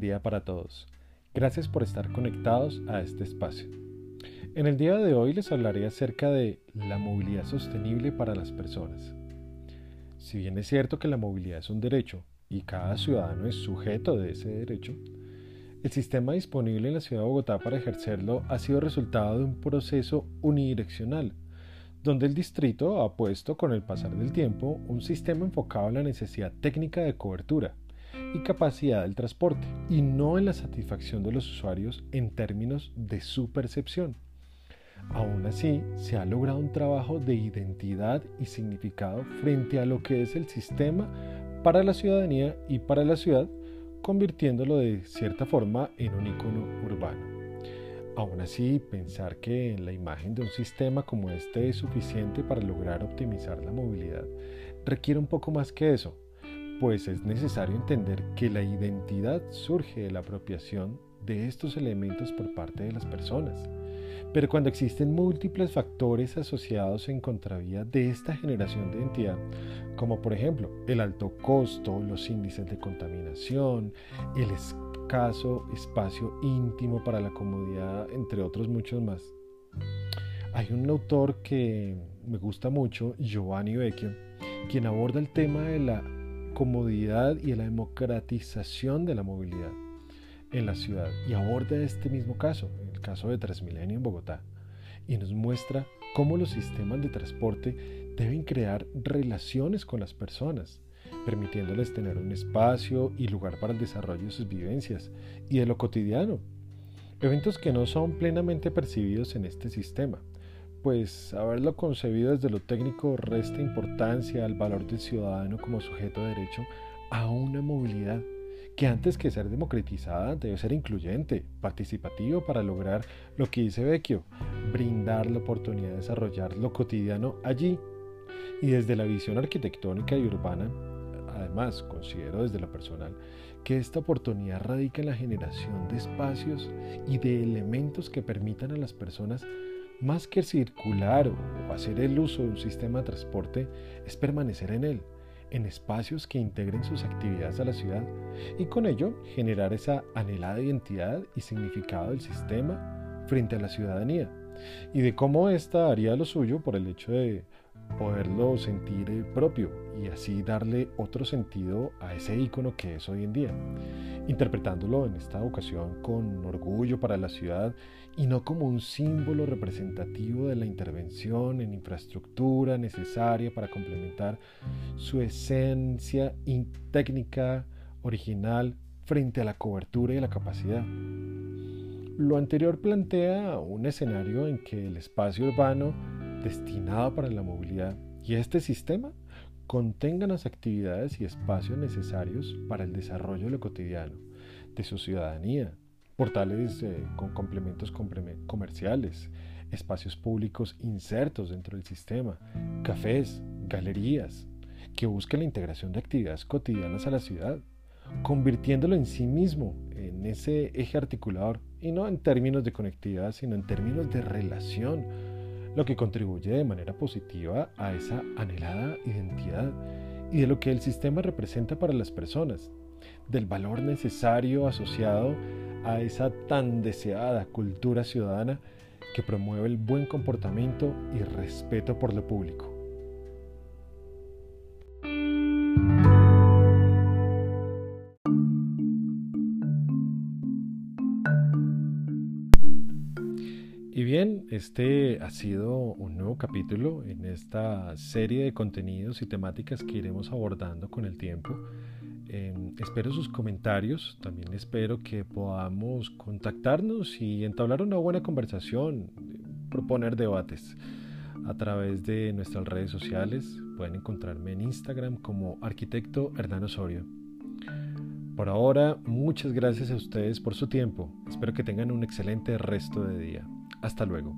Día para todos. Gracias por estar conectados a este espacio. En el día de hoy les hablaré acerca de la movilidad sostenible para las personas. Si bien es cierto que la movilidad es un derecho y cada ciudadano es sujeto de ese derecho, el sistema disponible en la ciudad de Bogotá para ejercerlo ha sido resultado de un proceso unidireccional donde el distrito ha puesto con el pasar del tiempo un sistema enfocado en la necesidad técnica de cobertura y capacidad del transporte, y no en la satisfacción de los usuarios en términos de su percepción. Aún así, se ha logrado un trabajo de identidad y significado frente a lo que es el sistema para la ciudadanía y para la ciudad, convirtiéndolo de cierta forma en un icono urbano. Aún así, pensar que la imagen de un sistema como este es suficiente para lograr optimizar la movilidad requiere un poco más que eso, pues es necesario entender que la identidad surge de la apropiación de estos elementos por parte de las personas. Pero cuando existen múltiples factores asociados en contravía de esta generación de identidad, como por ejemplo el alto costo, los índices de contaminación, el caso, espacio íntimo para la comodidad, entre otros muchos más. Hay un autor que me gusta mucho, Giovanni Vecchio, quien aborda el tema de la comodidad y de la democratización de la movilidad en la ciudad y aborda este mismo caso, el caso de Transmilenio en Bogotá, y nos muestra cómo los sistemas de transporte deben crear relaciones con las personas, permitiéndoles tener un espacio y lugar para el desarrollo de sus vivencias y de lo cotidiano. Eventos que no son plenamente percibidos en este sistema, pues haberlo concebido desde lo técnico resta importancia al valor del ciudadano como sujeto de derecho a una movilidad que antes que ser democratizada debe ser incluyente, participativo para lograr lo que dice Vecchio, brindar la oportunidad de desarrollar lo cotidiano allí. Y desde la visión arquitectónica y urbana, Además, considero desde lo personal que esta oportunidad radica en la generación de espacios y de elementos que permitan a las personas más que circular o hacer el uso de un sistema de transporte, es permanecer en él, en espacios que integren sus actividades a la ciudad y con ello generar esa anhelada identidad y significado del sistema frente a la ciudadanía. Y de cómo ésta haría lo suyo por el hecho de poderlo sentir eh, propio y así darle otro sentido a ese icono que es hoy en día, interpretándolo en esta ocasión con orgullo para la ciudad y no como un símbolo representativo de la intervención en infraestructura necesaria para complementar su esencia técnica original frente a la cobertura y la capacidad. Lo anterior plantea un escenario en que el espacio urbano destinado para la movilidad y este sistema contengan las actividades y espacios necesarios para el desarrollo de lo cotidiano de su ciudadanía, portales eh, con complementos comerciales, espacios públicos insertos dentro del sistema, cafés, galerías, que busquen la integración de actividades cotidianas a la ciudad, convirtiéndolo en sí mismo en ese eje articulador, y no en términos de conectividad, sino en términos de relación lo que contribuye de manera positiva a esa anhelada identidad y de lo que el sistema representa para las personas, del valor necesario asociado a esa tan deseada cultura ciudadana que promueve el buen comportamiento y respeto por lo público. Y bien, este ha sido un nuevo capítulo en esta serie de contenidos y temáticas que iremos abordando con el tiempo. Em, espero sus comentarios, también espero que podamos contactarnos y entablar una buena conversación, proponer debates a través de nuestras redes sociales. Pueden encontrarme en Instagram como arquitecto Hernán Osorio. Por ahora, muchas gracias a ustedes por su tiempo. Espero que tengan un excelente resto de día. Hasta luego.